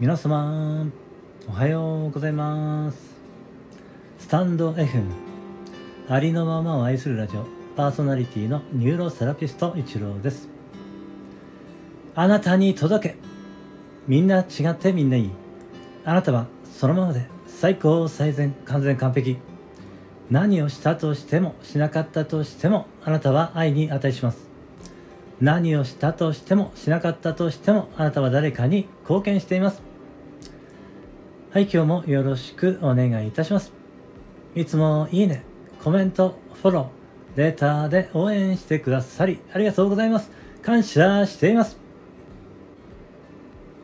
皆様おはようございます。スタンド FM ありのままを愛するラジオパーソナリティのニューロセラピスト一郎です。あなたに届けみんな違ってみんないい。あなたはそのままで最高最善完全完璧。何をしたとしてもしなかったとしてもあなたは愛に値します。何をしたとしてもしなかったとしてもあなたは誰かに貢献しています。はい今日もよろしくお願いいたします。いつもいいねコメントフォローレターで応援してくださりありがとうございます。感謝しています。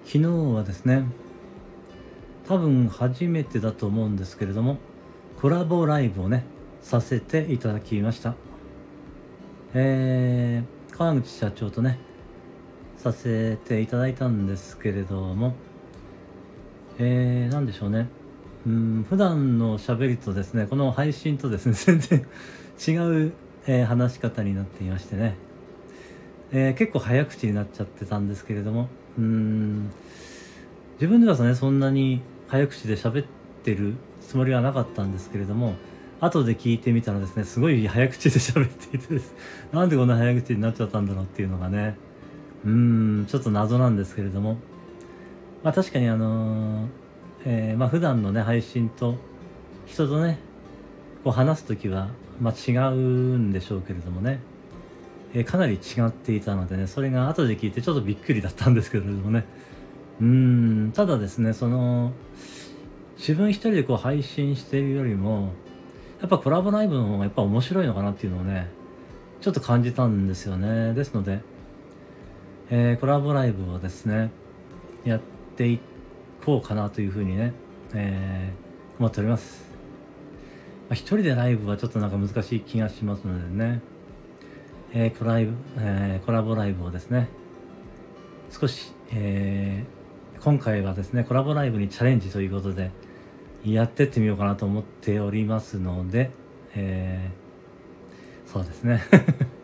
昨日はですね多分初めてだと思うんですけれどもコラボライブをねさせていただきました。えー川口社長とねさせていただいたんですけれどもえー、何でしょうね。うん普段の喋りとですねこの配信とですね 全然違う、えー、話し方になっていましてね、えー、結構早口になっちゃってたんですけれどもうん自分ではねそんなに早口で喋ってるつもりはなかったんですけれども後で聞いてみたらですねすごい早口で喋っていてです。なんでこんな早口になっちゃったんだろうっていうのがね。うんちょっと謎なんですけれども。まあ確かにあのー、えー、まあ普段のね配信と人とねこう話す時はまあ違うんでしょうけれどもね、えー、かなり違っていたのでねそれが後で聞いてちょっとびっくりだったんですけれどもね。うんただですねその自分一人でこう配信しているよりもやっぱコラボライブの方がやっぱ面白いのかなっていうのをね、ちょっと感じたんですよね。ですので、えー、コラボライブをですね、やっていこうかなというふうにね、えー、思っております。まあ、一人でライブはちょっとなんか難しい気がしますのでね、えー、コライブ、えー、コラボライブをですね、少し、えー、今回はですね、コラボライブにチャレンジということで、やってってみようかなと思っておりますので、えー、そうですね。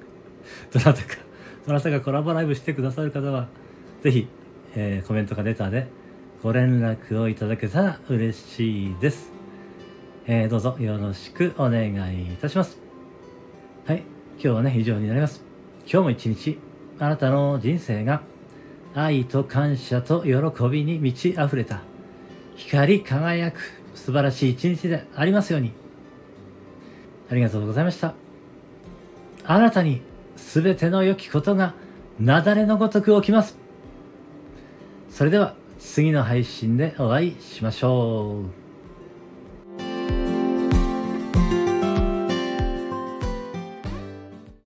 どなたかどなたかコラボライブしてくださる方はぜひ、えー、コメントかレターでご連絡をいただけたら嬉しいです、えー、どうぞよろしくお願いいたします。はい今日はね以上になります。今日も一日あなたの人生が愛と感謝と喜びに満ち溢れた光り輝く素晴らしい一日でありますように。ありがとうございました。あなたに全ての良きことが雪崩のごとく起きます。それでは次の配信でお会いしましょう。